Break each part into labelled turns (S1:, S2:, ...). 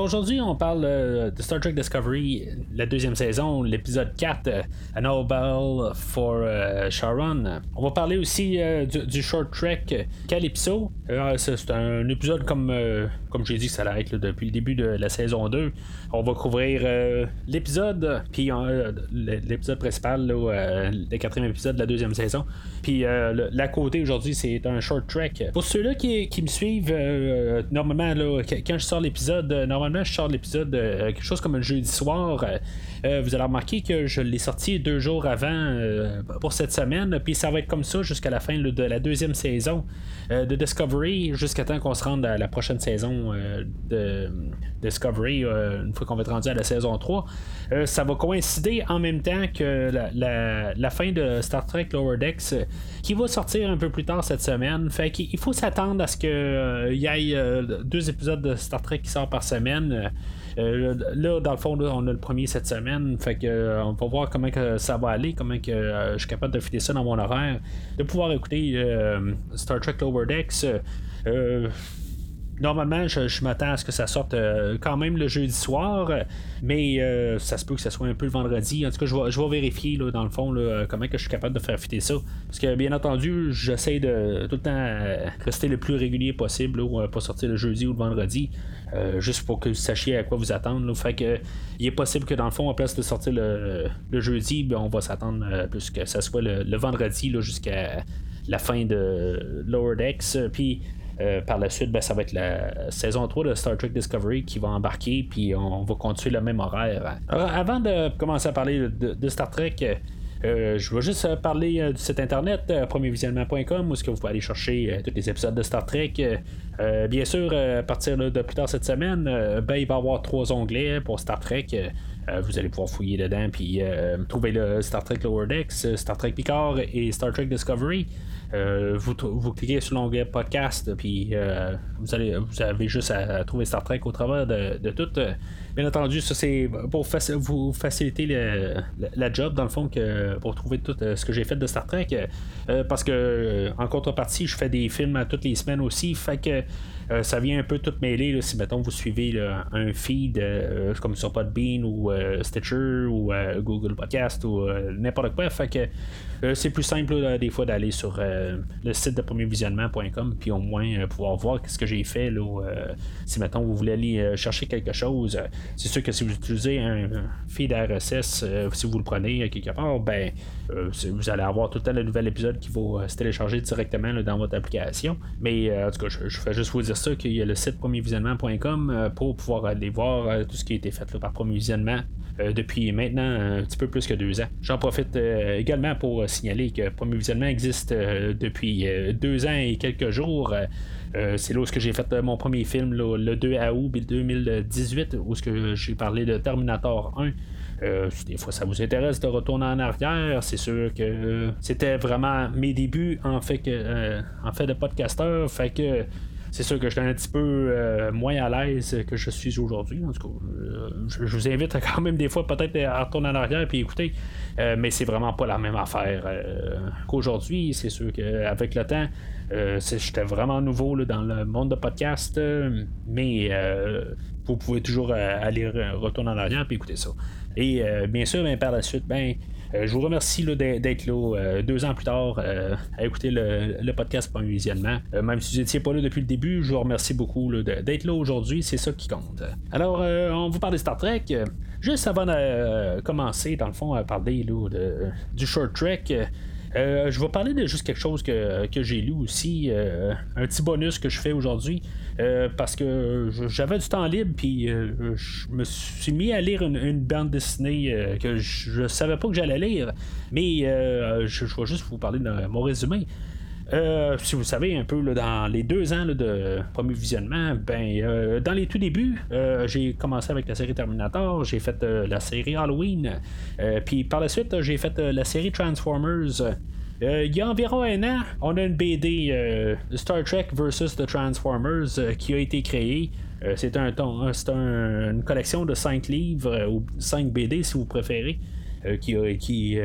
S1: Aujourd'hui, on parle euh, de Star Trek Discovery, la deuxième saison, l'épisode 4, euh, A Nobel for euh, Sharon. On va parler aussi du, short trek Calypso. c'est un épisode comme, comme j'ai dit ça allait être depuis le début de la saison 2. On va couvrir l'épisode, puis l'épisode principal, le quatrième épisode de la deuxième saison. Puis la côté aujourd'hui, c'est un short trek. Pour ceux-là qui, me suivent, normalement, quand je sors l'épisode, normalement, je sors l'épisode euh, quelque chose comme un jeudi soir. Euh, euh, vous allez remarquer que je l'ai sorti deux jours avant pour cette semaine. Puis ça va être comme ça jusqu'à la fin de la deuxième saison de Discovery, jusqu'à temps qu'on se rende à la prochaine saison de Discovery, une fois qu'on va être rendu à la saison 3. ça va coïncider en même temps que la, fin de Star Trek Lower Decks, qui va sortir un peu plus tard cette semaine. Fait qu'il faut s'attendre à ce qu'il y ait deux épisodes de Star Trek qui sortent par semaine euh, là, dans le fond, on a le premier cette semaine. Fait que euh, on va voir comment que ça va aller, comment que euh, je suis capable de filer ça dans mon horaire. De pouvoir écouter Star Trek Lower Decks normalement, je, m'attends à ce que ça sorte euh, quand même le jeudi soir, mais euh, ça se peut que ça soit un peu le vendredi. En tout cas, je vais, vérifier dans le fond comment que je suis capable de faire fitter ça. Parce que bien entendu, j'essaie de tout le temps euh, rester le plus régulier possible, là, pas sortir le jeudi ou le vendredi. juste pour que vous sachiez à quoi vous attendre. Il est possible que dans le fond, en place de sortir le, jeudi, ben, on va s'attendre plus que ça soit le, le vendredi jusqu'à la fin de Lower Decks. Puis euh, par la suite, ben, ça va être la saison 3 de Star Trek Discovery qui va embarquer, puis on va continuer le même horaire. avant de commencer à parler de, Star Trek, euh, je vais juste parler euh, du site internet premiervisionnement.com où est-ce que vous pouvez aller chercher tous les épisodes de Star Trek. bien sûr, à partir de plus tard cette semaine, ben, il va y avoir trois onglets pour Star Trek. vous allez pouvoir fouiller dedans puis trouver le Star Trek Lower Decks, Star Trek Picard et Star Trek Discovery. Euh, vous, vous, cliquez sur l'onglet podcast, puis euh, vous, allez, vous avez juste à, trouver Star Trek au travers de, tout. Bien entendu, ça c'est pour vous faciliter la job, dans le fond, que pour trouver tout euh, ce que j'ai fait de Star Trek. parce que en contrepartie, je fais des films toutes les semaines aussi. Fait que euh, ça vient un peu tout mêler si mettons vous suivez un feed euh, comme sur Podbean ou euh, Stitcher ou Google Podcast ou n'importe quoi. Fait que c'est plus simple des fois d'aller sur le site de premiervisionnement.com puis au moins pouvoir voir ce que j'ai fait si mettons vous voulez aller chercher quelque chose. c'est sûr que si vous utilisez un, feed RSS, si vous le prenez quelque part, ben vous allez avoir tout le temps le nouvel épisode qui va se télécharger directement dans votre application. Mais en tout cas, je, je fais juste vous dire ça qu'il y a le site premiervisionnement.com euh, pour pouvoir aller voir euh, tout ce qui a été fait par Premier Visionnement euh, depuis maintenant un petit peu plus que deux ans. J'en profite également pour signaler que Premier Visionnement existe depuis deux ans et quelques jours. c'est là où j'ai fait mon premier film, le 2 août 2018, où j'ai parlé de Terminator 1. si des fois ça vous intéresse de retourner en arrière, c'est sûr que c'était vraiment mes débuts en fait que en fait de podcasteur. Fait que c'est sûr que j'étais un petit peu euh, moins à l'aise que je suis aujourd'hui. En tout cas, euh, je, vous invite quand même des fois peut-être à retourner en arrière et écouter, euh, mais c'est vraiment pas la même affaire qu'aujourd'hui. C'est sûr qu'avec le temps, j'étais vraiment nouveau dans le monde de podcast, mais vous pouvez toujours aller retourner en arrière et écouter ça. Et bien sûr, ben, par la suite, ben, euh, je vous remercie d'être là euh, deux ans plus tard euh, à écouter le, podcast pour un visionnement. même si vous n'étiez pas là depuis le début, je vous remercie beaucoup d'être là aujourd'hui. C'est ça qui compte. Alors, on vous parle de Star Trek. Juste avant de commencer, dans le fond, à parler de, du short trek. je vais parler de juste quelque chose que, j'ai lu aussi, un petit bonus que je fais aujourd'hui. Euh, parce que j'avais du temps libre, puis euh, je me suis mis à lire une, bande dessinée euh, que je, savais pas que j'allais lire, mais je, vais juste vous parler de mon résumé. si vous savez un peu dans les deux ans de premier visionnement, ben dans les tout débuts, j'ai commencé avec la série Terminator, j'ai fait la série Halloween, puis par la suite j'ai fait la série Transformers. Il y a environ un an, on a une BD Star Trek vs. The Transformers qui a été créée. c'est un, une collection de 5 livres ou 5 BD si vous préférez. qui, qui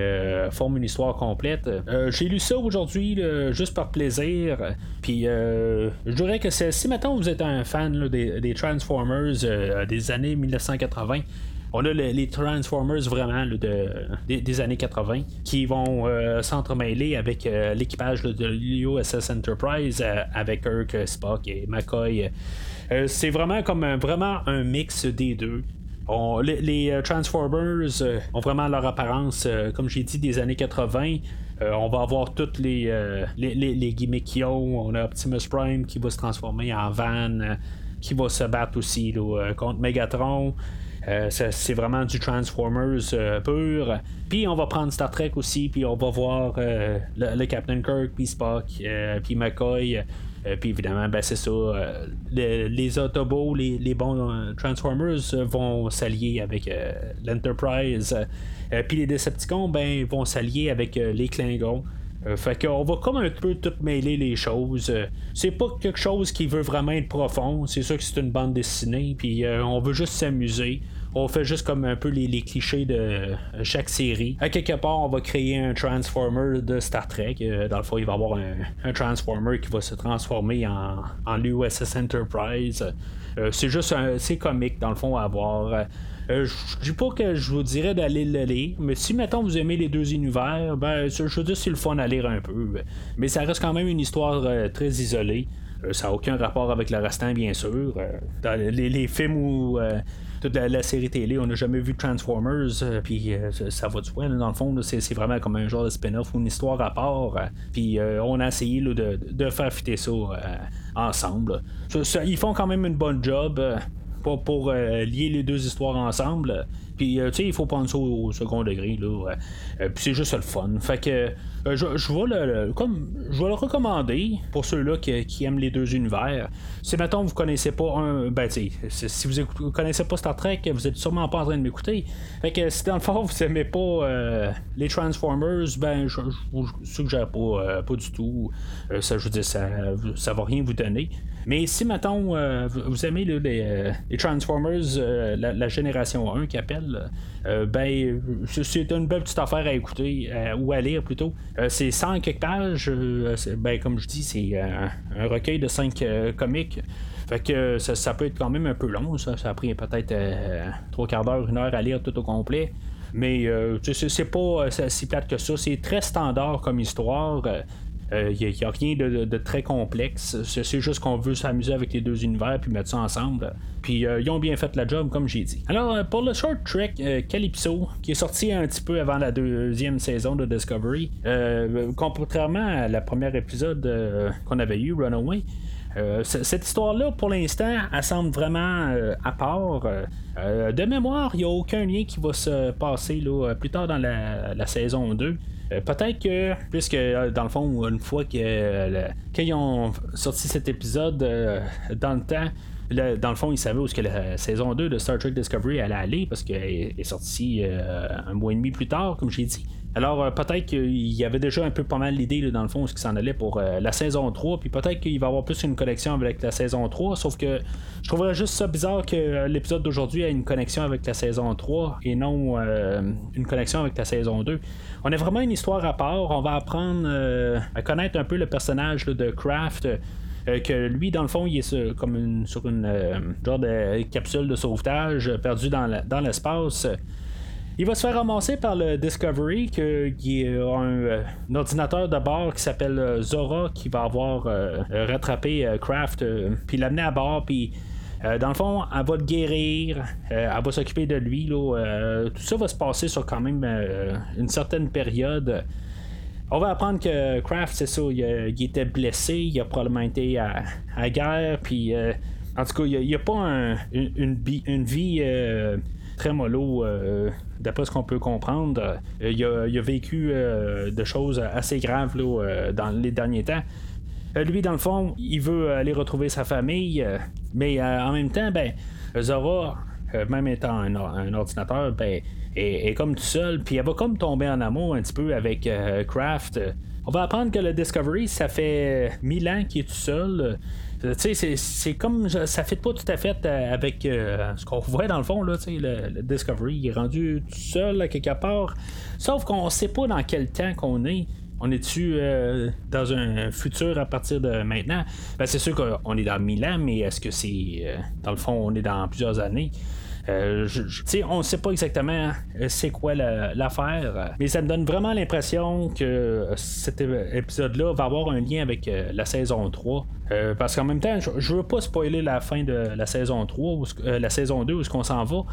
S1: forme une histoire complète. J'ai lu ça aujourd'hui juste par plaisir. Puis je dirais que si maintenant vous êtes un fan des, Transformers des années 1980, on a les Transformers vraiment des, années 80 qui vont euh, s'entremêler avec euh, l'équipage de l'USS Enterprise euh, avec Kirk, Spock et McCoy. c'est vraiment comme un, vraiment mix des deux. les, Transformers ont vraiment leur apparence, comme j'ai dit, des années 80. on va avoir toutes les, gimmicks qu'ils. On a Optimus Prime qui va se transformer en van, qui va se battre aussi contre Megatron. Euh, c'est vraiment du Transformers euh, pur. Puis on va prendre Star Trek aussi, puis on va voir euh, le, Captain Kirk, puis Spock, puis McCoy. puis évidemment, ben, c'est ça. les, Autobots, les, bons Transformers vont s'allier avec l'Enterprise. puis les Decepticons ben, vont s'allier avec les Klingons. fait qu'on va comme un peu tout mêler les choses. c'est pas quelque chose qui veut vraiment être profond. C'est sûr que c'est une bande dessinée. Puis on veut juste s'amuser on fait juste comme un peu les, clichés de chaque série. À quelque part, on va créer un Transformer de Star Trek. Euh, dans le fond, il va y avoir un, Transformer qui va se transformer en, l'USS Enterprise. Euh, c'est juste c'est comique dans le fond à voir. Euh, je dis pas que je vous dirais d'aller le lire, mais si mettons vous aimez les deux univers, ben je veux dire c'est le fun à lire un peu. Mais ça reste quand même une histoire très isolée. ça n'a aucun rapport avec le restant, bien sûr. dans les films où toute la, série télé, on n'a jamais vu Transformers, euh, puis euh, ça va du point. Dans le fond, c'est vraiment comme un genre de spin-off ou une histoire à part. Euh, puis on a essayé de, faire fitter ça ensemble. ils font quand même une bonne job pour lier les deux histoires ensemble. Puis, tu sais, il faut prendre ça au, second degré. Là, puis c'est juste le fun. Fait que je, vais le, je vais le recommander pour ceux-là qui, aiment les deux univers. Si maintenant vous connaissez pas un. Ben, si vous connaissez pas Star Trek, vous êtes sûrement pas en train de m'écouter. Fait que si dans le fond vous aimez pas euh, les Transformers, ben, je, vous suggère pas, euh, pas du tout. Euh, ça, je veux dire, ça, ça va rien vous donner. Mais si, mettons, vous aimez les, Transformers, la, génération 1 qui appelle, ben, c'est une belle petite affaire à écouter, ou à lire plutôt. c'est 100 quelques pages, ben, comme je dis, c'est un, recueil de 5 comics. Fait que ça, peut être quand même un peu long, ça. Ça a pris peut-être trois quarts d'heure, une heure à lire tout au complet. Mais euh, c'est pas si plate que ça. C'est très standard comme histoire. Il euh, n'y a, rien de, très complexe. C'est juste qu'on veut s'amuser avec les deux univers puis mettre ça ensemble. Puis euh, ils ont bien fait la job, comme j'ai dit. Alors, euh, pour le short trek Calypso, qui est sorti un petit peu avant la deuxième saison de Discovery, contrairement à la première épisode qu'on avait eu, Runaway, cette histoire-là, pour l'instant, elle semble vraiment à part. de mémoire, il n'y a aucun lien qui va se passer là, plus tard dans la, la saison 2. Euh, peut-être que, puisque euh, dans le fond, une fois que euh, quand ils ont sorti cet épisode dans le temps, dans le fond, ils savaient où que la saison 2 de Star Trek Discovery allait aller parce qu'elle est sortie un mois et demi plus tard, comme j'ai dit. Alors, euh, peut-être qu'il y avait déjà un peu pas mal l'idée, dans le fond, ce qui s'en allait pour euh, la saison 3. Puis peut-être qu'il va y avoir plus une connexion avec la saison 3. Sauf que je trouverais juste ça bizarre que euh, l'épisode d'aujourd'hui ait une connexion avec la saison 3 et non une connexion avec la saison 2. On a vraiment une histoire à part. On va apprendre à connaître un peu le personnage de Kraft. que lui, dans le fond, il est comme une, sur une genre de capsule de sauvetage perdue dans l'espace. Il va se faire ramasser par le Discovery, qui est un, ordinateur de bord qui s'appelle euh, Zora, qui va avoir euh, rattrapé euh, Kraft, puis l'amener à bord, puis dans le fond, elle va le guérir, elle va s'occuper de lui. Là, tout ça va se passer sur quand même une certaine période. On va apprendre que Kraft, c'est ça, il, était blessé, il a probablement été à, guerre, puis en tout cas, il n'y a, pas une, vie très mollo, euh, d'après ce qu'on peut comprendre. Euh, il a, vécu euh, de choses assez graves dans les derniers temps. lui, dans le fond, il veut aller retrouver sa famille, mais en même temps, ben, Zora, même étant un, ordinateur, ben, est, comme tout seul, puis elle va comme tomber en amour un petit peu avec Kraft. On va apprendre que le Discovery, ça fait mille ans qu'il est tout seul. Sais, c'est comme ça fait pas tout à fait avec ce qu'on voit dans le fond, là, le, le Discovery, est rendu tout seul à quelque part. Sauf qu'on sait pas dans quel temps qu'on est. On est-tu euh, dans un futur à partir de maintenant? Ben, c'est sûr qu'on est dans mille ans, mais est-ce que c'est. Euh, dans le fond, on est dans plusieurs années? Euh, on ne sait pas exactement c'est quoi l'affaire, mais ça me donne vraiment l'impression que cet épisode-là va avoir un lien avec la saison 3. parce qu'en même temps, je, veux pas spoiler la fin de la saison 3, ou, la saison 2, où est-ce qu'on s'en va.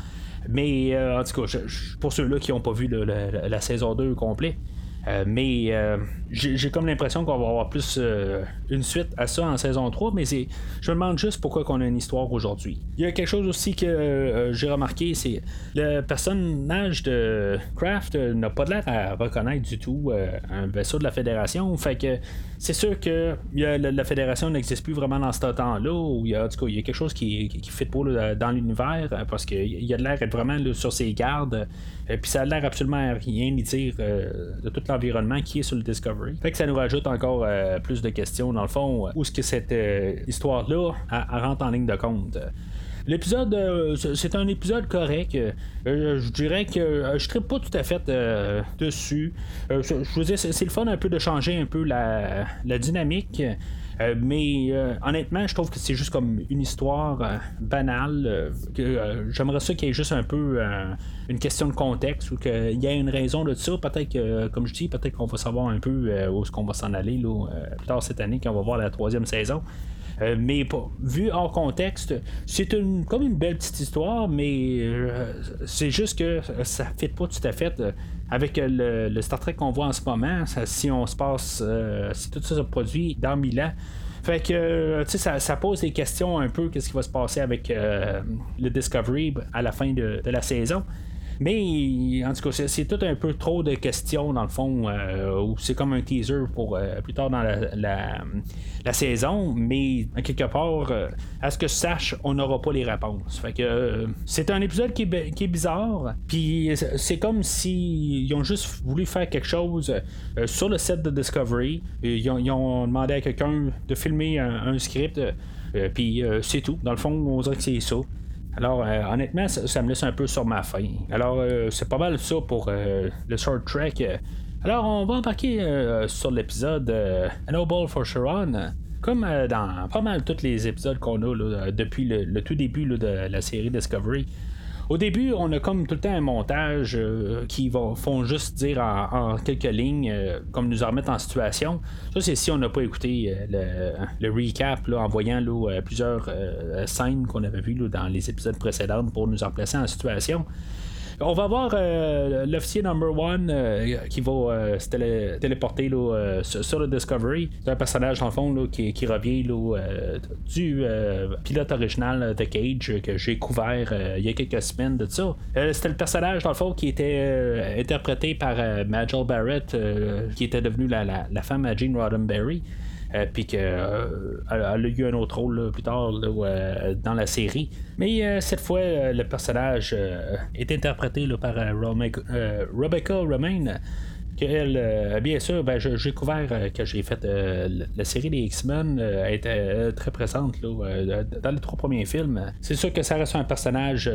S1: Mais en tout cas, pour ceux-là qui n'ont pas vu la, saison 2 complet, euh, mais euh, j'ai comme l'impression qu'on va avoir plus euh, une suite à ça en saison 3, mais je me demande juste pourquoi qu'on a une histoire aujourd'hui. Il y a quelque chose aussi que j'ai remarqué, c'est le personnage de Kraft n'a pas l'air à reconnaître du tout un vaisseau de la Fédération. Fait que c'est sûr que la, Fédération n'existe plus vraiment dans ce temps-là, où il y a, y a quelque chose qui ne fit pas dans l'univers, parce qu'il y a de l'air d'être vraiment sur ses gardes. Et puis ça a l'air absolument à rien y dire de toute l'environnement qui est sur le Discovery. Que ça nous rajoute encore euh, plus de questions dans le fond. Où est-ce que cette euh, histoire-là rentre en ligne de compte? L'épisode, euh, c'est un épisode correct. je dirais que je ne pas tout à fait dessus. je vous dis, c'est le fun un peu de changer un peu la dynamique. Euh, mais euh, honnêtement, je trouve que c'est juste comme une histoire euh, banale. J'aimerais ça qu'il y ait juste un peu une question de contexte ou qu'il y ait une raison de ça. Peut-être que, comme je dis, peut-être qu'on va savoir un peu où est-ce qu'on va s'en aller plus tard cette année quand on va voir la troisième saison. mais vu hors contexte, c'est une, comme une belle petite histoire, mais c'est juste que ça ne fit pas tout à fait avec le, Star Trek qu'on voit en ce moment, si on se passe, euh, si tout ça se produit dans Milan, fait que, euh, tu sais, ça, pose des questions un peu, qu'est-ce qui va se passer avec euh, le Discovery à la fin de la saison. Mais en tout cas, c'est tout un peu trop de questions dans le fond, euh, ou c'est comme un teaser pour euh, plus tard dans la, saison, mais quelque part, euh, à ce que je sache, on n'aura pas les réponses. Fait que c'est un épisode qui est, bizarre, puis c'est comme s'ils ont juste voulu faire quelque chose sur le set de Discovery. Ils ont, demandé à quelqu'un de filmer un, script. puis c'est tout. Dans le fond, on dirait que c'est ça. Alors, euh, honnêtement, ça, me laisse un peu sur ma faim. Alors, euh, c'est pas mal ça pour euh, le short track. Alors, on va embarquer sur l'épisode Noble for Sharon. Comme dans pas mal tous les épisodes qu'on a depuis le, tout début de la série Discovery. Au début, on a comme tout le temps un montage euh, qui va, font juste dire en, quelques lignes, euh, comme nous en remettre en situation. Ça, c'est si on n'a pas écouté euh, le, recap en voyant plusieurs scènes qu'on avait vues dans les épisodes précédents pour nous en placer en situation. On va voir euh, l'officier number one euh, qui va euh, se téléporter sur, le Discovery. C'est un personnage, dans le fond, qui, revient du pilote original de Cage que j'ai couvert il y a quelques semaines de ça. C'était le personnage, dans le fond, qui était interprété par Majel Barrett, qui était devenue la, femme à Gene Roddenberry. Euh, puis qu'elle euh, a eu un autre rôle plus tard euh, dans la série. Mais cette fois, le personnage est interprété par Rebecca Romaine. Que bien sûr, ben, j'ai couvert que j'ai fait la série des X-Men, était très présente dans les trois premiers films. C'est sûr que ça reste un personnage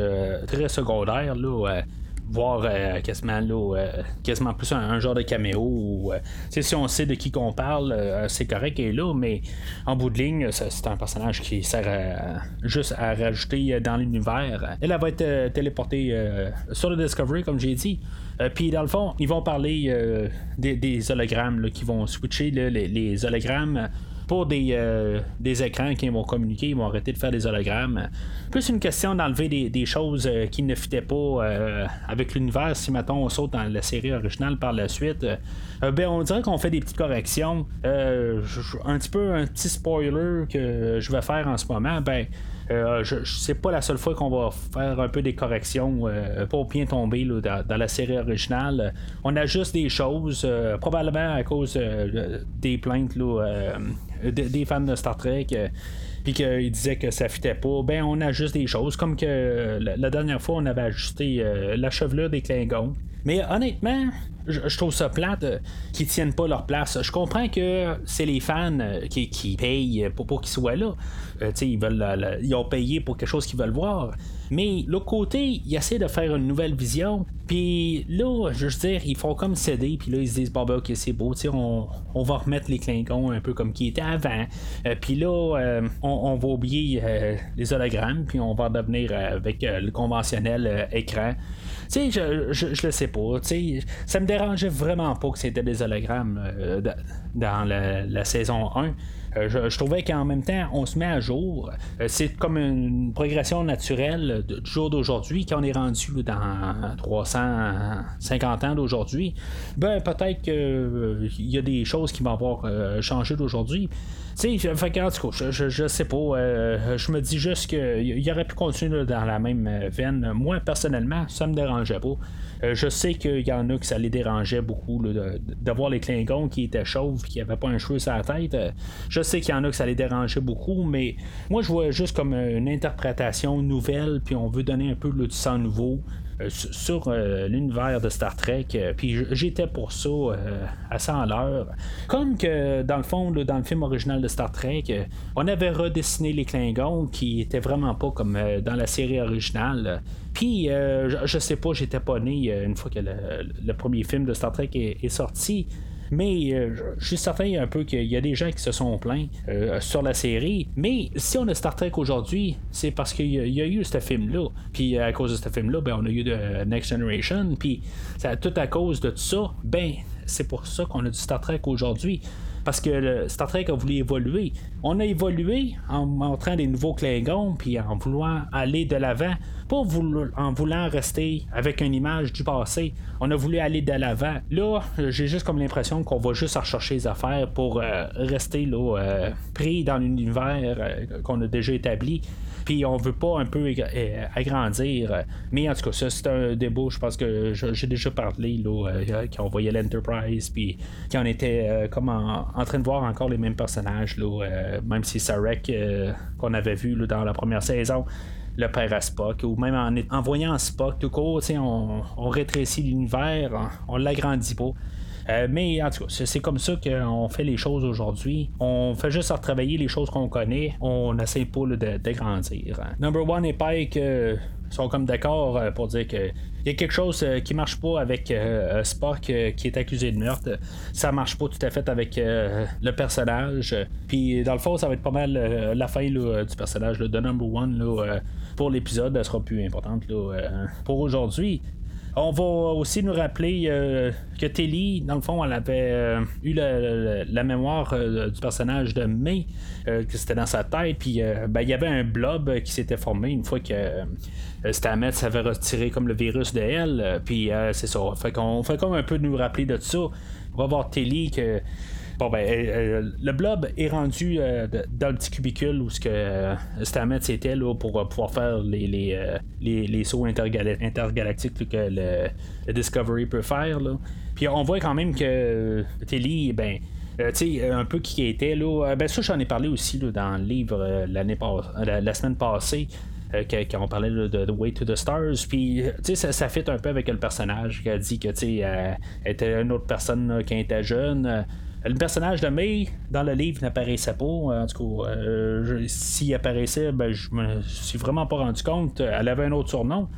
S1: très secondaire. Là, voir euh, quasiment, euh, quasiment plus un, genre de caméo. Ou, euh, si on sait de qui qu'on parle, c'est correct est là, mais en bout de ligne, c'est un personnage qui sert juste à rajouter dans l'univers. Elle, va être téléportée sur le Discovery, comme j'ai dit. Puis dans le fond, ils vont parler des, hologrammes qui vont switcher les hologrammes pour euh, des, écrans qui vont communiquer, ils vont arrêter de faire des hologrammes. Plus une question d'enlever des, choses euh, qui ne fitaient pas euh, avec l'univers. Si maintenant on saute dans la série originale par la suite, ben on dirait qu'on fait des petites corrections. un petit peu un petit spoiler que je vais faire en ce moment, ben euh, je, c'est pas la seule fois qu'on va faire un peu des corrections pour bien tomber dans, la série originale. On ajuste des choses, probablement à cause des plaintes des fans de Star Trek. puis qu'il disait que ça fitait pas, ben on ajuste des choses, comme que la, dernière fois on avait ajusté la chevelure des Klingons. Mais honnêtement, je, trouve ça plate euh, qu'ils tiennent pas leur place. Je comprends que c'est les fans euh, qui, payent pour, qu'ils soient là. Euh, ils, veulent, ils ont payé pour quelque chose qu'ils veulent voir. Mais l'autre côté, ils essaient de faire une nouvelle vision. Puis là, je veux dire, ils font comme céder. Puis là, ils se disent, bon, ben, ok, c'est beau. On, on va remettre les Klingons un peu comme qui étaient avant. puis là, on, va oublier les hologrammes. Puis on va devenir avec le conventionnel écran. Sais, je, je, le sais pas. Tu sais, ça me dérangeait vraiment pas que c'était des hologrammes euh, dans la, saison 1. Euh, je, trouvais qu'en même temps, on se met à jour. Euh, c'est comme une progression naturelle du jour d'aujourd'hui, quand on est rendu dans 350 ans d'aujourd'hui. Ben, peut-être qu'il y a des choses qui vont avoir changé d'aujourd'hui. Tu sais, en tout cas, je, je, sais pas. Euh, je me dis juste qu'il aurait pu continuer dans la même euh, veine. Moi, personnellement, ça me dérangeait pas. Euh, je sais qu'il y en a que ça les dérangeait beaucoup de, voir les Klingons qui étaient chauves qui n'avaient pas un cheveu sur la tête. je sais qu'il y en a que ça les dérangeait beaucoup, mais moi je vois juste comme une interprétation nouvelle, puis on veut donner un peu du sang nouveau. Euh, sur euh, l'univers de Star Trek. Euh, puis j'étais pour ça à 100 à l'heure. Comme que dans le fond, dans le film original de Star Trek, on avait redessiné les Klingons qui étaient vraiment pas comme dans la série originale. Puis, je, sais pas, j'étais pas né une fois que le, premier film de Star Trek est sorti. Mais euh, je suis certain un peu qu'il y a des gens qui se sont plaints euh, sur la série. Mais si on a Star Trek aujourd'hui, c'est parce qu'il y, a eu ce film-là. Puis à cause de ce film-là, ben, on a eu de Next Generation. Puis tout à cause de tout ça, ben c'est pour ça qu'on a du Star Trek aujourd'hui parce que le Star Trek a voulu évoluer. On a évolué en montrant des nouveaux Klingons, puis en voulant aller de l'avant, pas en voulant rester avec une image du passé. On a voulu aller de l'avant. Là, j'ai juste comme l'impression qu'on va juste rechercher les affaires pour euh, rester là, euh, pris dans l'univers euh, qu'on a déjà établi puis on veut pas un peu euh, agrandir. Mais en tout cas, ça, c'est un débat, je pense que j'ai déjà parlé, là, euh, quand voyait l'Enterprise, puis quand on était euh, comme en, train de voir encore les mêmes personnages, là, même si Sarek qu'on avait vu dans la première saison le père à Spock, ou même en, voyant Spock tout court, on, on rétrécit l'univers, on, on l'agrandit pas. Euh, mais en tout cas, c'est comme ça qu'on fait les choses aujourd'hui. On fait juste retravailler les choses qu'on connaît. On n'essaie pas d'agrandir. Number One et Pike euh, sont comme d'accord euh, pour dire que il y a quelque chose qui marche pas avec Spock qui est accusé de meurtre. Ça marche pas tout à fait avec le personnage. Puis dans le fond, ça va être pas mal la fin du personnage de Number One pour l'épisode. Elle sera plus importante pour aujourd'hui. On va aussi nous rappeler euh, que Telly, dans le fond, elle avait euh, eu la, mémoire euh, du personnage de May, que c'était dans sa tête, puis ben, il y avait un blob qui s'était formé une fois que Stamets avait retiré comme le virus de elle, puis c'est ça. Fait qu'on fait comme un peu nous rappeler de ça. On va voir Telly que Bon, ben, euh, euh, le blob est rendu euh, dans le petit cubicule où ce que Stamets était là, pour pouvoir faire les, les, les, sauts intergalactiques que le, Discovery peut faire. Là. Puis on voit quand même que Telly, ben. tu sais, un peu qui était là. ben ça, j'en ai parlé aussi là, dans le livre l'année la, semaine passée. quand on parlait de, The Way to the Stars. Puis, ça, ça fit un peu avec le personnage qui a dit que, elle était une autre personne qui était jeune. Le personnage de May dans le livre n'apparaissait pas. En tout cas, euh, s'il apparaissait, ben, je me suis vraiment pas rendu compte. Elle avait un autre surnom.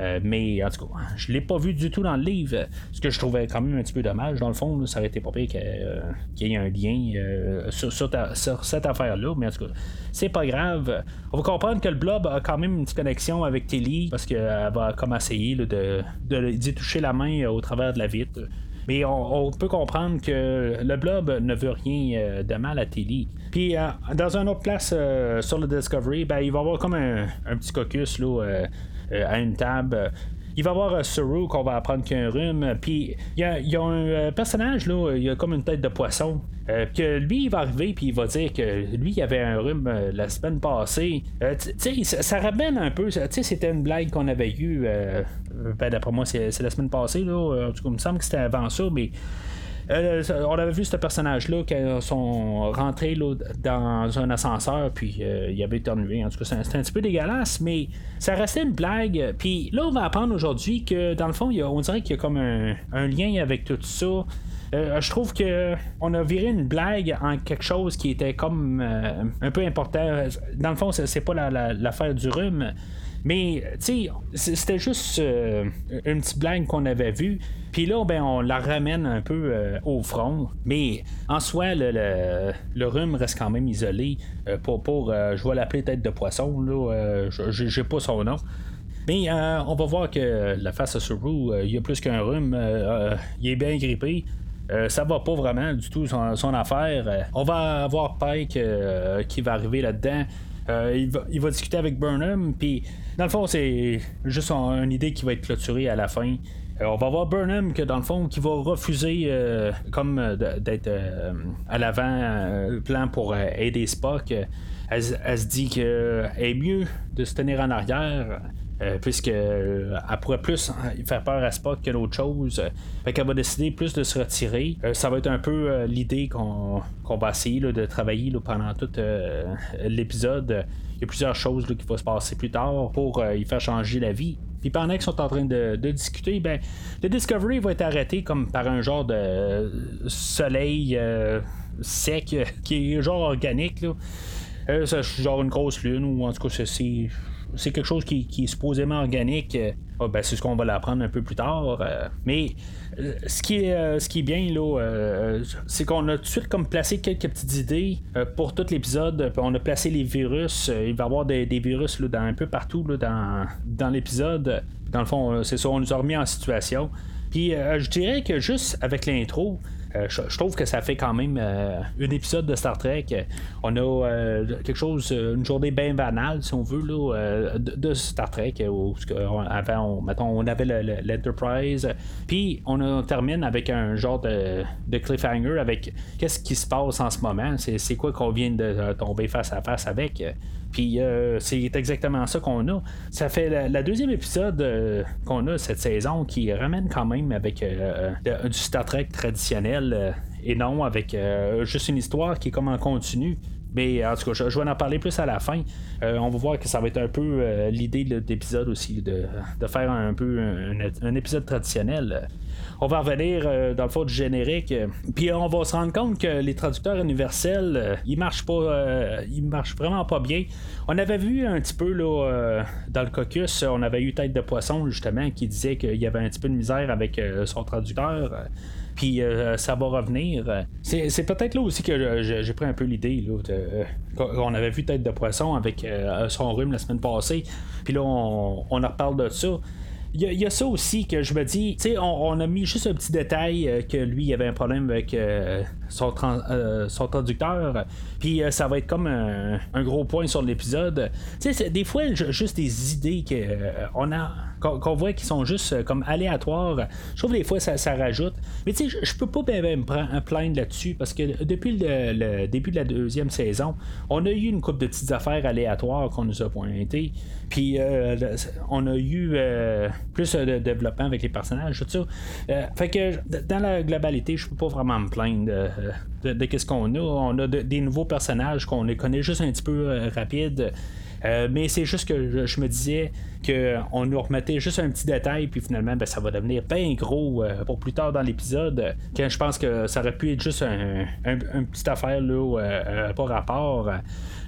S1: Euh, mais en tout cas, je l'ai pas vu du tout dans le livre. Ce que je trouvais quand même un petit peu dommage. Dans le fond, ça aurait été pas pire euh, qu'il y ait un lien sur, cette affaire-là. Mais en tout cas, c'est pas grave. On va comprendre que le blob a quand même une petite connexion avec Telly parce qu'elle va comme essayer de, d'y toucher la main au travers de la vitre. Mais on, peut comprendre que le blob ne veut rien euh, de mal à Tilly. Puis euh, dans une autre place euh, sur le Discovery, ben, il va y avoir comme un, petit caucus là, à une table il va y avoir Suru qu'on va apprendre qu'il a un rhume. Puis il y a, un personnage, là, il a comme une tête de poisson. que lui, il va arriver, puis il va dire que lui, il avait un rhume la semaine passée. tu sais, ça, ramène un peu. Tu sais, c'était une blague qu'on avait eue. Ben, d'après moi, c'est la semaine passée, là. En tout cas, il me semble que c'était avant ça, mais on avait vu ce personnage-là quand sont rentrés dans un ascenseur, puis il avait éternué. En tout cas, c'était un petit peu dégueulasse, mais ça restait une blague. Puis là, on va apprendre aujourd'hui que dans le fond, on dirait qu'il y a comme un lien avec tout ça. Euh, je trouve que on a viré une blague en quelque chose qui était comme euh, un peu important. Dans le fond, c'est pas l'affaire du rhume. Mais, tu sais, c'était juste euh, une petite blague qu'on avait vue. Puis là, ben, on la ramène un peu au front. Mais en soi, le, rhume reste quand même isolé. pour, pour je vais l'appeler tête de poisson. Là, j'ai pas son nom. Mais on va voir que la face à Suru, il y a plus qu'un rhume. il est bien grippé. Euh, ça va pas vraiment du tout son, affaire. Euh, on va avoir Pike euh, qui va arriver là-dedans. Il va, discuter avec Burnham, puis dans le fond, c'est juste une idée qui va être clôturée à la fin. on va voir Burnham que dans le fond qui va refuser comme d'être à l'avant plan pour aider Spock. Elle, se dit qu'elle est mieux de se tenir en arrière euh, puisque euh, pourrait plus faire peur à Spock que d'autres chose. Fait qu'elle va décider plus de se retirer. Euh, ça va être un peu l'idée qu'on, va essayer de travailler pendant tout l'épisode. Il y a plusieurs choses qui vont se passer plus tard pour y faire changer la vie. Puis pendant qu'ils sont en train de, discuter, ben, le Discovery va être arrêté comme par un genre de soleil sec qui est genre organique. c'est genre une grosse lune ou en tout cas c'est c'est quelque chose qui, est supposément organique. Euh, ah, ben, c'est ce qu'on va l'apprendre un peu plus tard. Euh, mais euh, ce, qui est, ce qui est bien, là, c'est qu'on a tout de suite comme placé quelques petites idées pour tout l'épisode. On a placé les virus. il va y avoir des, virus là, dans, un peu partout dans, dans l'épisode. Dans le fond, c'est ça, on nous a remis en situation. Puis je dirais que juste avec l'intro, euh, je, trouve que ça fait quand même euh, un épisode de Star Trek. On a euh, quelque chose, une journée bien banale, si on veut, de, Star Trek. Où, avant, on, on avait l'Enterprise. Puis on, termine avec un genre de, cliffhanger avec qu'est-ce qui se passe en ce moment. C'est quoi qu'on vient de tomber face à face avec. Puis c'est exactement ça qu'on a. Ça fait la, deuxième épisode qu'on a cette saison qui ramène quand même avec du Star Trek traditionnel et non avec juste une histoire qui est comme en continu. Mais en tout cas, je, vais en parler plus à la fin. on va voir que ça va être un peu l'idée de l'épisode aussi, de, faire un peu un épisode traditionnel on va revenir euh, dans le fond du générique. Puis on va se rendre compte que les traducteurs universels, euh, ils marchent pas, euh, ils marchent vraiment pas bien. On avait vu un petit peu là, dans le caucus, on avait eu Tête de Poisson justement qui disait qu'il y avait un petit peu de misère avec son traducteur puis ça va revenir. C'est, peut-être là aussi que j'ai pris un peu l'idée. on avait vu Tête de Poisson avec son rhume la semaine passée, puis là on, en reparle de ça. Il y, a ça aussi que je me dis, tu sais, on, a mis juste un petit détail euh, que lui, il avait un problème avec euh, son, euh, traducteur. Puis ça va être comme un, gros point sur l'épisode. Tu sais, des fois, juste des idées qu'on a qu'on voit qui sont juste comme aléatoires. Je trouve des fois ça, rajoute. Mais tu sais, je peux pas me plaindre là-dessus parce que depuis le, début de la deuxième saison, on a eu une couple de petites affaires aléatoires qu'on nous a pointées. Puis on a eu plus euh, de développement avec les personnages, tout ça. Euh, fait que dans la globalité, je peux pas vraiment me plaindre de, qu'est-ce qu'on a. On a des nouveaux personnages qu'on les connaît juste un petit peu euh, mais c'est juste que je, me disais qu'on nous remettait juste un petit détail, puis finalement, ben, ça va devenir bien gros pour plus tard dans l'épisode. Je pense que ça aurait pu être juste un, un, petite affaire là, pas rapport.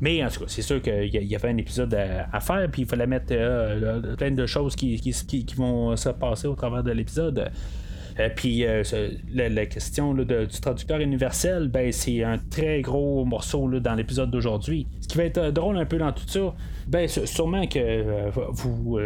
S1: Mais en tout cas, c'est sûr qu'il y avait un épisode à, faire, puis il fallait mettre euh, plein de choses qui, qui, vont se passer au travers de l'épisode. Euh, puis euh, la, question du traducteur universel, ben, c'est un très gros morceau dans l'épisode d'aujourd'hui. Ce qui va être drôle un peu dans tout ça, ben, sûrement que vous,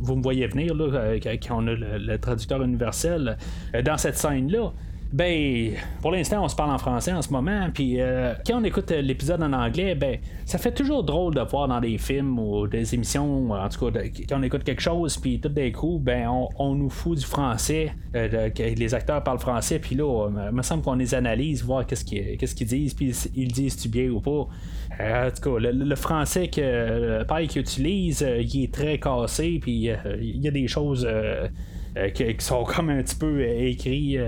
S1: vous me voyez venir là, quand on a le traducteur universel dans cette scène-là. Ben, pour l'instant, on se parle en français en ce moment. Puis euh, quand on écoute l'épisode en anglais, ben, ça fait toujours drôle de voir dans des films ou des émissions, en tout cas, quand on écoute quelque chose, puis tout d'un coup, ben, on, nous fout du français, euh, les acteurs parlent français, puis là, il me semble qu'on les analyse, voir qu'est-ce qu'ils, disent, puis ils disent-tu bien ou pas. Euh, en tout cas, le, français que Pike utilise, il est très cassé, puis il y a des choses qui, sont comme un petit peu écrits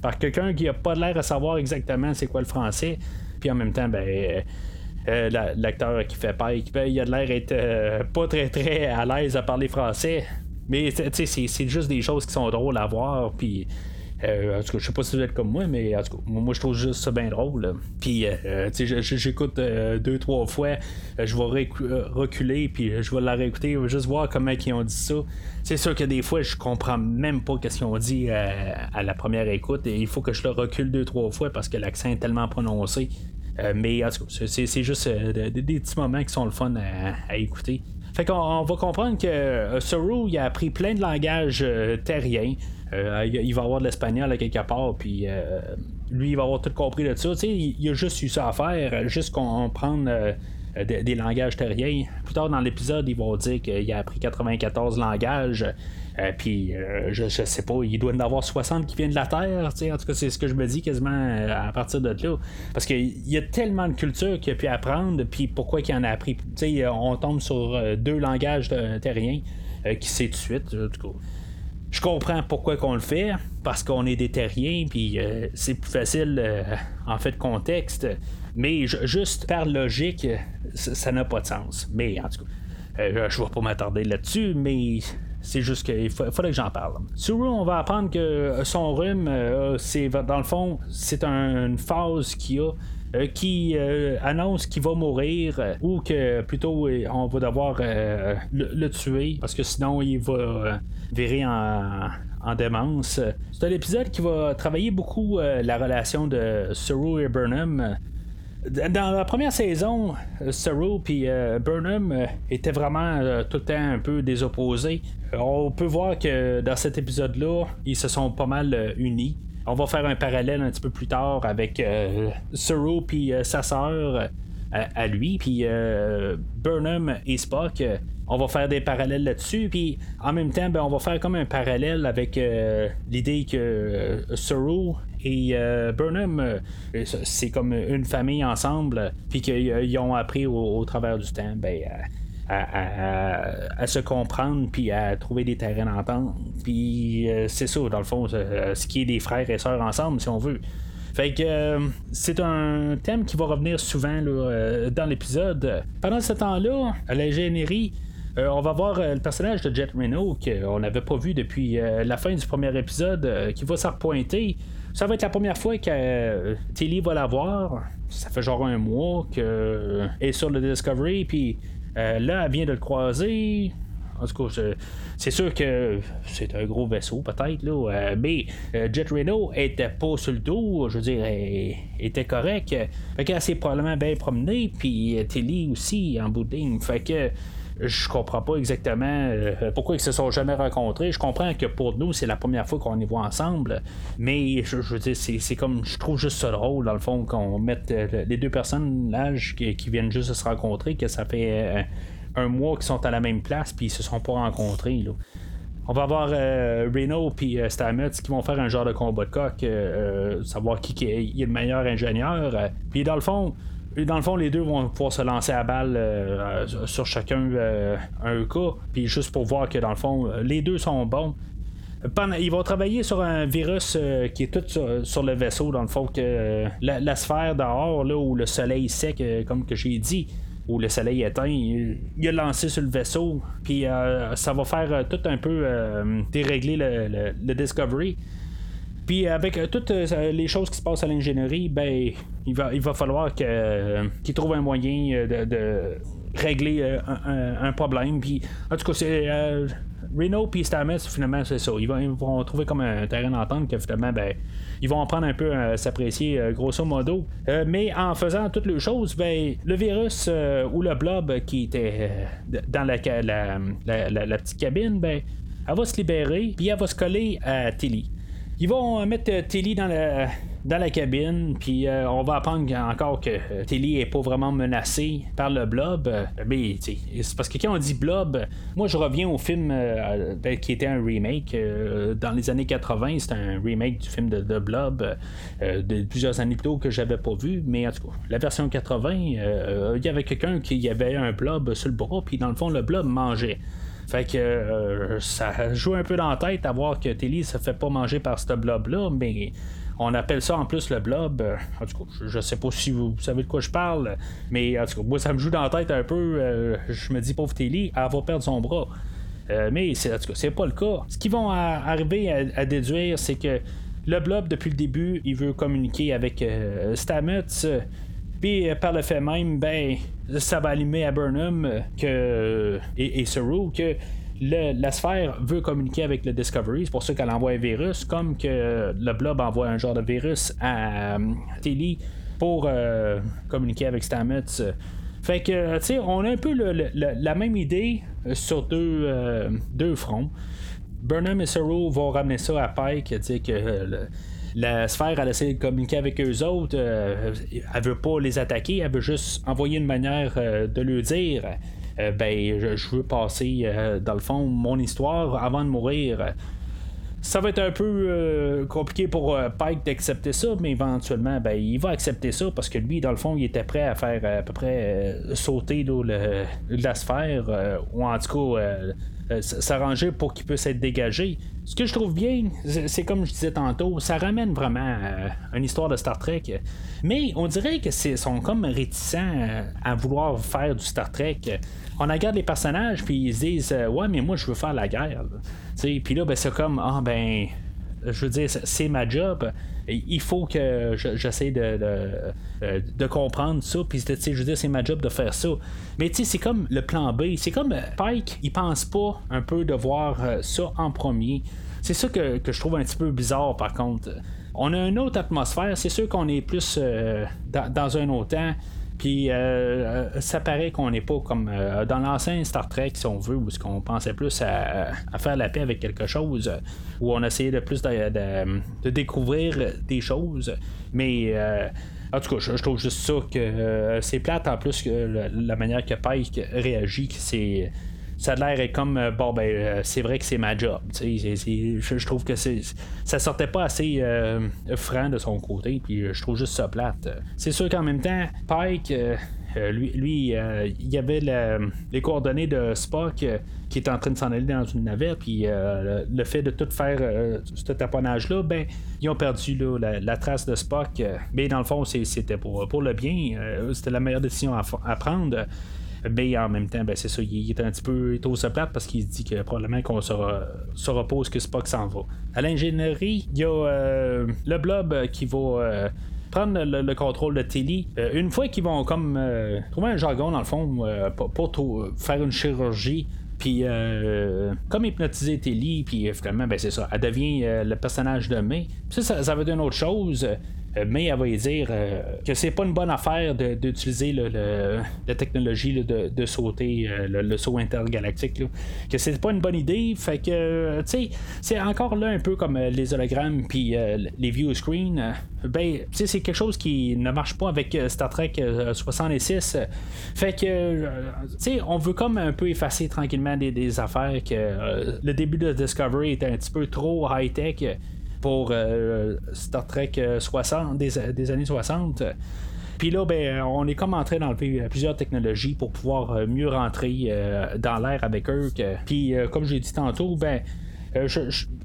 S1: par quelqu'un qui a pas l'air à savoir exactement c'est quoi le français. Puis en même temps, ben. l'acteur qui fait Pike, ben, il a l'air d'être pas très très à l'aise à parler français. Mais c'est juste des choses qui sont drôles à voir. Puis euh, en tout cas, je sais pas si vous êtes comme moi, mais en tout cas, moi je trouve juste ça bien drôle. Puis, euh, tu sais, j'écoute euh, deux, trois fois, je vais reculer, puis je vais la réécouter, juste voir comment ils ont dit ça. C'est sûr que des fois, je comprends même pas ce qu'ils ont dit à la première écoute, et il faut que je le recule deux, trois fois parce que l'accent est tellement prononcé. mais en tout cas, c'est juste des, petits moments qui sont le fun à, écouter. Fait qu'on va comprendre que Saru il a appris plein de langages terriens. Euh, il va avoir de l'espagnol à quelque part, puis euh, lui, il va avoir tout compris de ça. il, a juste eu ça à faire, juste comprendre euh, des, langages terriens. Plus tard dans l'épisode, il va dire qu'il a appris 94 langages. puis je, sais pas, il doit en avoir 60 qui viennent de la Terre. En tout cas, c'est ce que je me dis quasiment à partir de là. Parce qu'il y a tellement de culture qu'il a pu apprendre, puis pourquoi il en a appris. on tombe sur deux langages terriens qui tout de suite. En tout cas. Je comprends pourquoi qu'on le fait, parce qu'on est des terriens, puis euh, c'est plus facile euh, en fait de contexte. Mais juste par logique, ça n'a pas de sens. Mais en tout cas, euh, je ne vais pas m'attarder là-dessus, mais c'est juste qu'il faudrait que j'en parle. Suru, on va apprendre que son rhume, c'est dans le fond, c'est une phase qu'il a. qui annonce qu'il va mourir ou que plutôt on va devoir le, tuer parce que sinon il va virer en, en démence. C'est un épisode qui va travailler beaucoup euh, la relation de Saru et Burnham. Dans la première saison, Saru et euh, Burnham euh, étaient vraiment tout le temps un peu des opposés. on peut voir que dans cet épisode-là, ils se sont pas mal unis. On va faire un parallèle un petit peu plus tard avec Saru et sa sœur à, lui, puis Burnham et Spock on va faire des parallèles là-dessus. Puis en même temps, ben, on va faire comme un parallèle avec euh, l'idée que euh, Saru et euh, Burnham, c'est comme une famille ensemble, puis qu'ils ont appris au, travers du temps ben, à, se comprendre, puis à trouver des terrains d'entente. Puis c'est ça, dans le fond, ce qui est des frères et sœurs ensemble, si on veut. Fait que c'est un thème qui va revenir souvent dans l'épisode. Pendant ce temps-là, à l'ingénierie, euh, on va voir euh, le personnage de Jet Reno qu'on n'avait pas vu depuis euh, la fin du premier épisode qui va s'en repointer. Ça va être la première fois que Tilly va la voir. Ça fait genre un mois qu'elle est sur le Discovery, puis là, elle vient de le croiser. En tout cas, c'est sûr que c'est un gros vaisseau, peut-être, là. mais Jet Reno était pas sur le dos, je veux dire, elle, était correct. Fait qu'elle s'est probablement bien promenée, puis Tilly aussi en bout Fait que je comprends pas exactement euh, pourquoi ils se sont jamais rencontrés. Je comprends que pour nous, c'est la première fois qu'on y voit ensemble, mais je, veux dire, c'est, comme, je trouve juste ça drôle, dans le fond, qu'on mette euh, les deux personnes qui, qui, viennent juste de se rencontrer, que ça fait euh, un mois qu'ils sont à la même place, puis ils se sont pas rencontrés. On va avoir Reno puis Stamets qui vont faire un genre de combat de coq, savoir qui, qui, est, le meilleur ingénieur. Puis dans le fond, dans le fond, les deux vont pouvoir se lancer à balle euh, sur chacun euh, un cas, puis juste pour voir que dans le fond, les deux sont bons. ils vont travailler sur un virus euh, qui est tout sur, le vaisseau, dans le fond, que la, sphère dehors, là, où le soleil sec, comme que j'ai dit, où le soleil éteint, il, il, a lancé sur le vaisseau, puis ça va faire tout un peu dérégler le Discovery. Puis avec euh, toutes euh, les choses qui se passent à l'ingénierie, ben il va, il va falloir euh, qu'ils trouvent un moyen de, régler un, problème. Puis en tout cas, c'est Reno puis Stamets, finalement, c'est ça. Ils vont, trouver comme un terrain d'entente que finalement, ben, ils vont en prendre un peu à s'apprécier grosso modo. mais en faisant toutes les choses, ben, le virus ou le blob qui était dans la, la, la, petite cabine, ben, elle va se libérer, puis elle va se coller à Tilly. Ils vont mettre euh, Tilly dans la, dans la cabine, puis euh, on va apprendre encore que euh, Tilly est pas vraiment menacée par le blob. c'est parce que quand on dit blob, moi je reviens au film qui était un remake dans les années 80. C'était un remake du film de, de blob de plusieurs années plus tôt que j'avais pas vu. Mais en tout cas, la version 80, il y avait quelqu'un qui avait un blob sur le bras, puis dans le fond, le blob mangeait. Fait que ça joue un peu dans la tête à voir que Tilly se fait pas manger par ce blob-là, mais on appelle ça en plus le blob. En tout cas, je sais pas si vous savez de quoi je parle, mais en tout cas, moi ça me joue dans la tête un peu. je me dis, pauvre Tilly, elle va perdre son bras. mais c'est, en tout cas, c'est pas le cas. Ce qu'ils vont arriver à déduire, c'est que le blob, depuis le début, il veut communiquer avec euh, Stamets. Puis euh, par le fait même, ben, ça va allumer à Burnham euh, que, et, et que la sphère veut communiquer avec le Discovery. C'est pour ça qu'elle envoie un virus, comme que le blob envoie un genre de virus à Tilly pour communiquer avec Stamets. Fait que, tu sais, on a un peu la même idée sur deux, deux fronts. Burnham et Saru vont ramener ça à Pike, dire que euh, la sphère, elle essaie de communiquer avec eux autres, euh, elle veut pas les attaquer, elle veut juste envoyer une manière euh, de leur dire ben, je, veux passer, dans le fond, mon histoire avant de mourir. Ça va être un peu compliqué pour Pike d'accepter ça, mais éventuellement, ben, il va accepter ça parce que lui, dans le fond, il était prêt à faire à peu près sauter la sphère, ou en tout cas euh, s'arranger pour qu'il puisse être dégagé. Ce que je trouve bien, c'est comme je disais tantôt, ça ramène vraiment euh, une histoire de Star Trek. Mais on dirait que c'est sont comme réticents euh, à vouloir faire du Star Trek. On regarde les personnages puis ils se disent ouais mais moi je veux faire la guerre. Puis là ben c'est comme ah ben je veux dire, c'est ma job. Il faut que j'essaie de, de, de, comprendre ça. Puis, je veux dire, c'est ma job de faire ça. Mais, tu sais, c'est comme le plan B. C'est comme euh, Pike, il pense pas un peu de voir euh, ça en premier. C'est ça que, je trouve un petit peu bizarre, par contre. On a une autre atmosphère. C'est sûr qu'on est plus euh, dans, dans, un autre temps. Puis euh, euh, ça paraît qu'on n'est pas comme euh, dans l'ancien Star Trek, si on veut, où ce qu'on pensait plus à, faire la paix avec quelque chose, où on essayait de plus de, découvrir des choses. Mais en tout cas, je, trouve juste ça que c'est plate en plus que la manière que Pike réagit, c'est ça a l'air comme euh, bon ben euh, c'est vrai que c'est ma job je, trouve que c'est ça sortait pas assez euh, franc de son côté puis je trouve juste ça plate c'est sûr qu'en même temps Pike lui, il y avait les coordonnées de Spock qui est en train de s'en aller dans une navette, puis le, fait de tout faire ce taponnage-là, ben, ils ont perdu la, trace de Spock. mais dans le fond, c'était pour, pour le bien. c'était la meilleure décision à prendre. Mais en même temps, ben, c'est ça, il, est un petit peu il est plate parce qu'il se dit que probablement qu'on se, repose que Spock s'en va. À l'ingénierie, il y a euh, le blob qui va. Euh, prendre le, contrôle de Tilly. Euh, une fois qu'ils vont comme trouver un jargon dans le fond pour, faire une chirurgie, puis comme hypnotiser Tilly, puis finalement ben c'est ça, elle devient le personnage de May. ça, ça, ça veut dire une autre chose. Euh, mais elle va dire euh, que c'est pas une bonne affaire d'utiliser la technologie de, sauter euh, le, saut intergalactique. Que c'est pas une bonne idée. Fait que, tu sais, c'est encore là un peu comme les hologrammes puis les view screen. ben, tu c'est quelque chose qui ne marche pas avec Star Trek 66. Fait que, tu sais, on veut comme un peu effacer tranquillement des, des affaires que le début de Discovery était un petit peu trop high-tech pour euh, Star Trek 60, euh, des, années 60. Puis là, ben, on est comme en train d'enlever euh, plusieurs technologies pour pouvoir mieux rentrer dans l'air avec eux. Puis, comme j'ai dit tantôt, ben,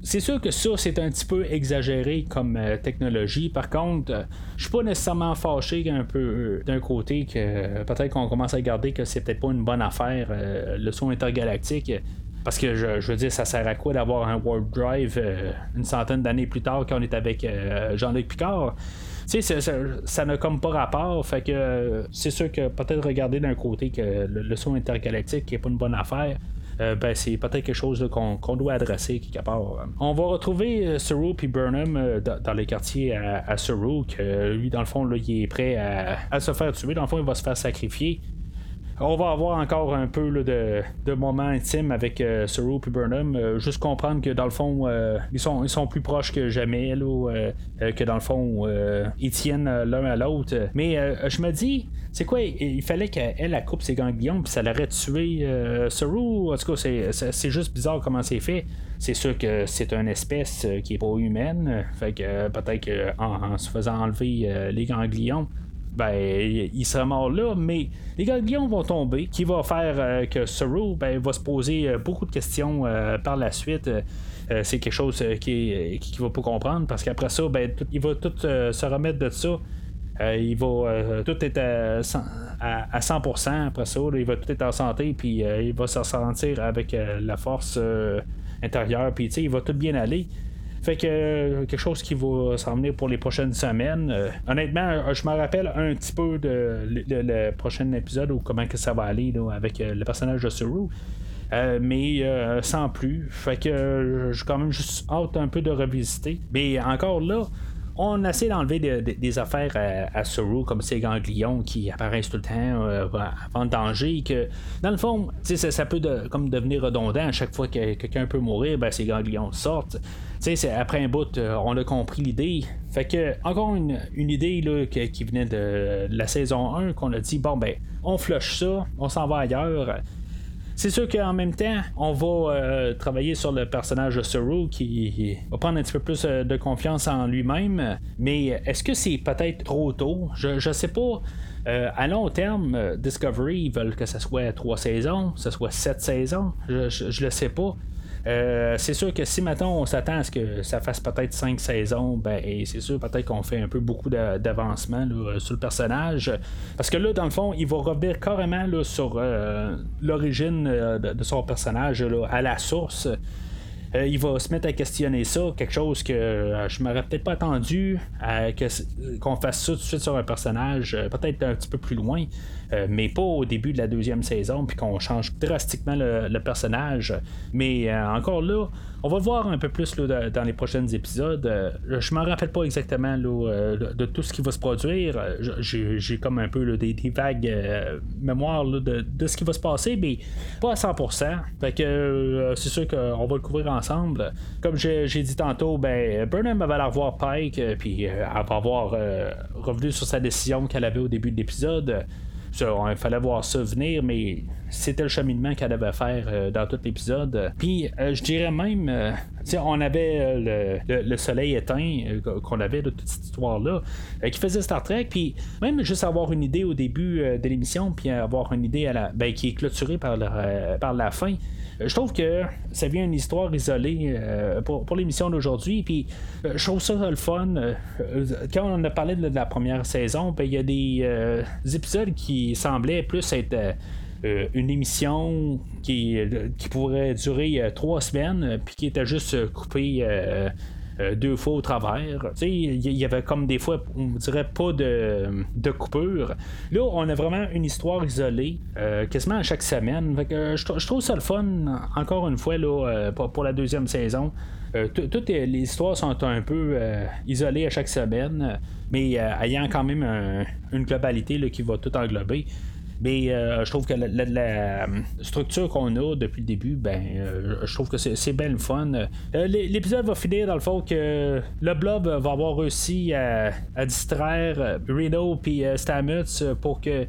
S1: c'est sûr que ça, c'est un petit peu exagéré comme technologie. Par contre, je suis pas nécessairement fâché un peu d'un côté que peut-être qu'on commence à regarder que c'est peut-être pas une bonne affaire, le son intergalactique. Parce que je, veux dire, ça sert à quoi d'avoir un warp drive euh, une centaine d'années plus tard quand on est avec euh, Jean-Luc Picard? Tu sais, ça n'a comme pas rapport. Fait que c'est sûr que peut-être regarder d'un côté que le, son intergalactique n'est pas une bonne affaire. Euh, ben, c'est peut-être quelque chose qu'on, doit adresser quelque part. On va retrouver Saru et Burnham dans, les quartiers à, à que lui, dans le fond, il est prêt à, se faire tuer. Dans le fond, il va se faire sacrifier on va avoir encore un peu de, moments intimes avec euh, Saru et Burnham. Euh, juste comprendre que dans le fond, euh, ils, sont, plus proches que jamais, là, que dans le fond, ils tiennent l'un à l'autre. Mais je me dis, c'est quoi, il, fallait qu'elle elle coupe ses ganglions, puis ça l'aurait tué Saru. En tout cas, c'est juste bizarre comment c'est fait. C'est sûr que c'est une espèce qui est pas humaine. Fait que peut-être qu'en en se faisant enlever les ganglions, ben, il sera mort là, mais les ganglions vont tomber, qui va faire que Saru ben, va se poser beaucoup de questions par la suite. c'est quelque chose qui, qui, va pas comprendre parce qu'après ça, ben, il va tout se remettre de ça. il va tout être à, 100% après ça. il va tout être en santé, puis il va se sentir avec la force intérieure, puis il va tout bien aller. Fait que euh, quelque chose qui va s'emmener pour les prochaines semaines. Euh, honnêtement, euh, je me rappelle un petit peu de, le, prochain épisode ou comment que ça va aller avec le personnage de Suru. mais sans plus. Fait que j'ai quand même juste hâte un peu de revisiter. Mais encore là, on essaie d'enlever des affaires à, à Suru, comme ces ganglions qui apparaissent tout le temps avant le danger. Que, dans le fond, ça, ça peut comme devenir redondant. À chaque fois que quelqu'un peut mourir, ben, ces ganglions sortent c'est après un bout, euh, on a compris l'idée. Fait que, encore une, idée là, qui venait de la saison 1, qu'on a dit, bon, ben, on flush ça, on s'en va ailleurs. C'est sûr qu'en même temps, on va euh, travailler sur le personnage de Saru qui va prendre un petit peu plus euh, de confiance en lui-même. Mais est-ce que c'est peut-être trop tôt? Je, je sais pas. à long terme, Discovery, ils veulent que ce soit trois saisons, que ce soit sept saisons. Je, je, je le sais pas. Euh, c'est sûr que si maintenant on s'attend à ce que ça fasse peut-être cinq saisons, ben c'est sûr peut-être qu'on fait un peu beaucoup d'avancement sur le personnage. Parce que là, dans le fond, il va revenir carrément sur euh, l'origine euh, de, son personnage à la source. Euh, il va se mettre à questionner ça, quelque chose que euh, je m'aurais peut-être pas attendu qu'on fasse ça tout de suite sur un personnage, euh, peut-être un petit peu plus loin, mais pas au début de la deuxième saison, puis qu'on change drastiquement le, personnage. Mais encore là, on va le voir un peu plus dans les prochains épisodes. je m'en rappelle pas exactement de, tout ce qui va se produire. J'ai comme un peu des, vagues mémoires de, ce qui va se passer, mais pas à 100%. Fait que c'est sûr qu'on va le couvrir ensemble comme j'ai dit tantôt, ben, Burnham va aller revoir Pike, euh, puis euh, elle va avoir euh, revenu sur sa décision qu'elle avait au début de l'épisode. Il fallait voir ça venir, mais c'était le cheminement qu'elle devait faire dans tout l'épisode. Puis je dirais même, on avait le, soleil éteint qu'on avait de toute cette histoire-là, qui faisait Star Trek, puis même juste avoir une idée au début de l'émission, puis avoir une idée à la, ben, qui est clôturée par, par la fin. Euh, je trouve que ça vient une histoire isolée euh, pour, l'émission d'aujourd'hui. Puis euh, je trouve ça le fun. quand on a parlé de la première saison, ben, il y a des, épisodes qui semblaient plus être. une émission qui, pourrait durer trois semaines, puis qui était juste coupée euh, deux fois au travers. Il y avait comme des fois, on dirait pas de, de coupure. Là, on a vraiment une histoire isolée, euh, quasiment à chaque semaine. je, trouve ça le fun, encore une fois, là, euh, pour, la deuxième saison. toutes les histoires sont un peu isolées à chaque semaine, mais ayant quand même une globalité qui va tout englober. Mais euh, je trouve que la, structure qu'on a depuis le début, ben, euh, je trouve que c'est bien le fun. Euh, l'épisode va finir dans le fond que le blob va avoir réussi à, distraire Reno puis Stamets pour que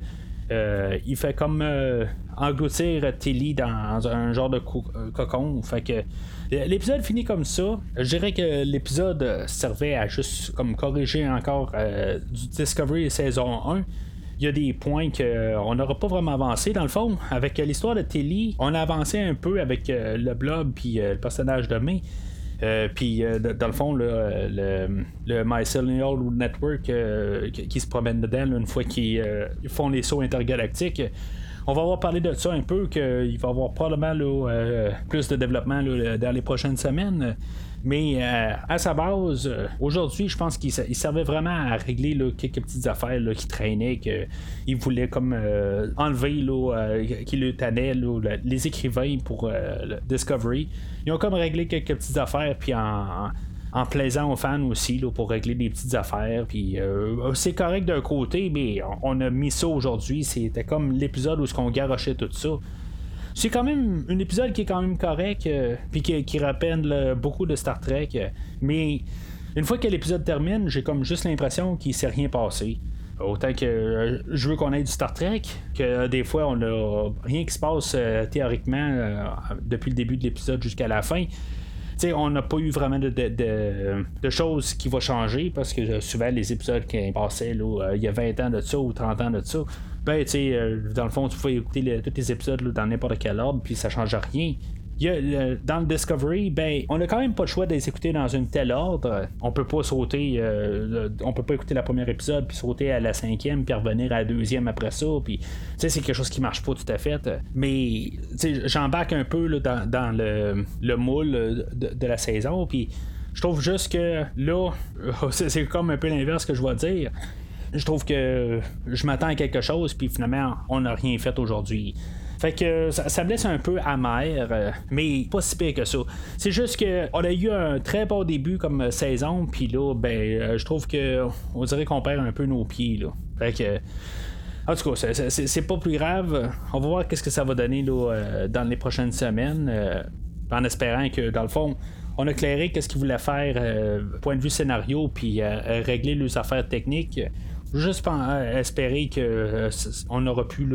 S1: il fait comme engloutir Tilly dans un genre de cocon. L'épisode finit comme ça. Je dirais que l'épisode servait à juste comme corriger encore du Discovery saison 1 il y a des points qu'on euh, n'aura pas vraiment avancé. Dans le fond, avec l'histoire de Tilly, on a avancé un peu avec euh, le blog puis euh, le personnage de May. puis dans le fond, le, le, Mycelial Network qui, se promène dedans une fois qu'ils font les sauts intergalactiques. On va avoir parlé de ça un peu, qu'il va y avoir probablement plus de développement dans les prochaines semaines. Mais euh, à sa base, euh, aujourd'hui, je pense qu'il servait vraiment à régler quelques petites affaires qui traînaient, qu'il voulait comme euh, enlever, qui le tannait, les écrivains pour Discovery. Ils ont comme réglé quelques petites affaires, puis en, plaisant aux fans aussi pour régler des petites affaires. Puis c'est correct d'un côté, mais on, a mis ça aujourd'hui. C'était comme l'épisode où ce qu'on garochait tout ça. C'est quand même un épisode qui est quand même correct, euh, puis qui, rappelle beaucoup de Star Trek. Euh, mais une fois que l'épisode termine, j'ai comme juste l'impression qu'il s'est rien passé. Autant que euh, je veux qu'on ait du Star Trek, que des fois on a rien qui se passe théoriquement depuis le début de l'épisode jusqu'à la fin. on n'a pas eu vraiment de, de, choses qui vont changer parce que souvent les épisodes qui passaient là, il y a 20 ans de ça ou 30 ans de ça, ben, tu sais, dans le fond, tu pouvais écouter tous les épisodes dans n'importe quel ordre, puis ça change rien dans le Discovery, ben, on a quand même pas le choix de les écouter dans un tel ordre. On peut pas sauter, euh, on peut pas écouter la première épisode puis sauter à la cinquième puis revenir à la deuxième après ça. Puis, c'est quelque chose qui marche pas tout à fait. Mais, j'embarque un peu dans, le, moule de, la saison. Puis, je trouve juste que là, c'est comme un peu l'inverse que je vais dire. Je trouve que je m'attends à quelque chose, puis finalement, on n'a rien fait aujourd'hui. Fait que ça, me laisse un peu amer, euh, mais pas si pire que ça. C'est juste que on a eu un très bon début comme saison, puis là, ben, euh, je trouve que on dirait qu'on perd un peu nos pieds. Là. Fait que. En tout cas, c'est pas plus grave. On va voir qu'est-ce que ça va donner là, euh, dans les prochaines semaines, en espérant que, dans le fond, on a éclairé qu'est-ce qu'il voulait faire, point de vue scénario, puis régler les affaires techniques juste euh, espérer que euh, on n'aura plus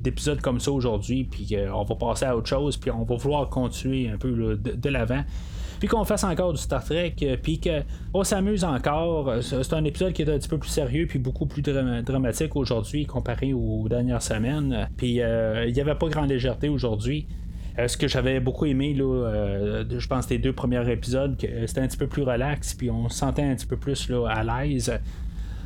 S1: d'épisodes comme ça aujourd'hui, puis qu'on va passer à autre chose, puis on va vouloir continuer un peu de, l'avant. Puis qu'on fasse encore du Star Trek, euh, puis qu'on s'amuse encore. C'est un épisode qui est un petit peu plus sérieux, puis beaucoup plus dramatique aujourd'hui comparé aux dernières semaines. Puis il n'y avait pas grande légèreté aujourd'hui. ce que j'avais beaucoup aimé, là, je pense, les deux premiers épisodes, c'était un petit peu plus relax, puis on se sentait un petit peu plus à l'aise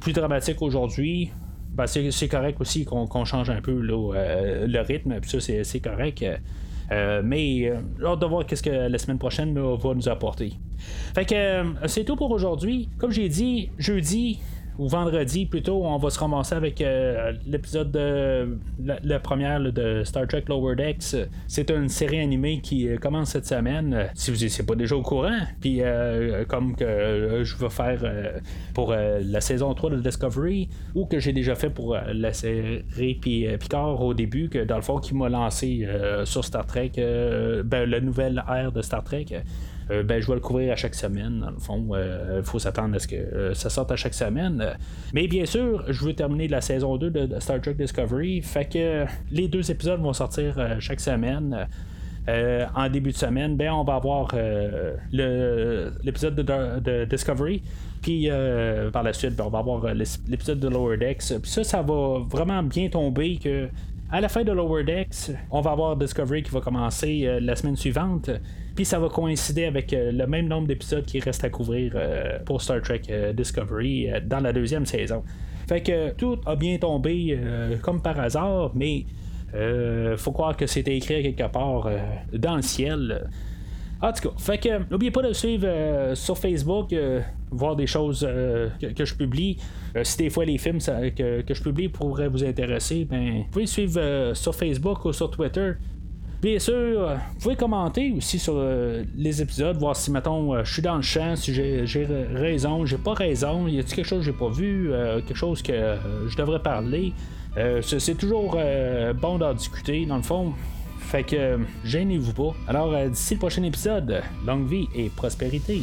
S1: plus dramatique aujourd'hui. Ben, c'est correct aussi qu'on change un peu euh, le rythme, puis ça c'est correct. Euh, mais euh, hâte de voir qu'est-ce que la semaine prochaine va nous apporter. Fait que c'est tout pour aujourd'hui. Comme j'ai dit, jeudi, ou vendredi plutôt, on va se ramasser avec euh, l'épisode de la, première de Star Trek Lower Decks. C'est une série animée qui euh, commence cette semaine. Si vous n'étiez pas déjà au courant, puis euh, comme que je vais faire pour la saison 3 de Discovery, ou que j'ai déjà fait pour la série Picard au début, que dans le fond qui m'a lancé sur Star Trek, ben, la nouvelle ère de Star Trek. Euh, ben, je vais le couvrir à chaque semaine. Dans le fond, il euh, faut s'attendre à ce que euh, ça sorte à chaque semaine. Mais bien sûr, je veux terminer la saison 2 de Star Trek Discovery. Fait que les deux épisodes vont sortir chaque semaine. en début de semaine, ben, on va avoir l'épisode de, Discovery. Puis par la suite, ben, on va avoir l'épisode de Lower Decks. Puis ça, ça va vraiment bien tomber que à la fin de Lower Decks, on va avoir Discovery qui va commencer la semaine suivante. Puis ça va coïncider avec euh, le même nombre d'épisodes qui reste à couvrir euh, pour Star Trek euh, Discovery dans la deuxième saison. Fait que tout a bien tombé comme par hasard, mais faut croire que c'était écrit quelque part dans le ciel. En tout cas, fait que n'oubliez pas de suivre sur Facebook, voir des choses que, je publie. si des fois les films que, que, je publie pourraient vous intéresser, ben, vous pouvez suivre sur Facebook ou sur Twitter. Bien sûr, euh, vous pouvez commenter aussi sur euh, les épisodes, voir si, mettons, euh, je suis dans le champ, si j'ai raison, j'ai pas raison, y a-t-il quelque chose que j'ai pas vu, quelque chose que je devrais parler? C'est toujours bon d'en discuter, dans le fond. Fait que gênez-vous pas. Alors, d'ici le prochain épisode, longue vie et prospérité.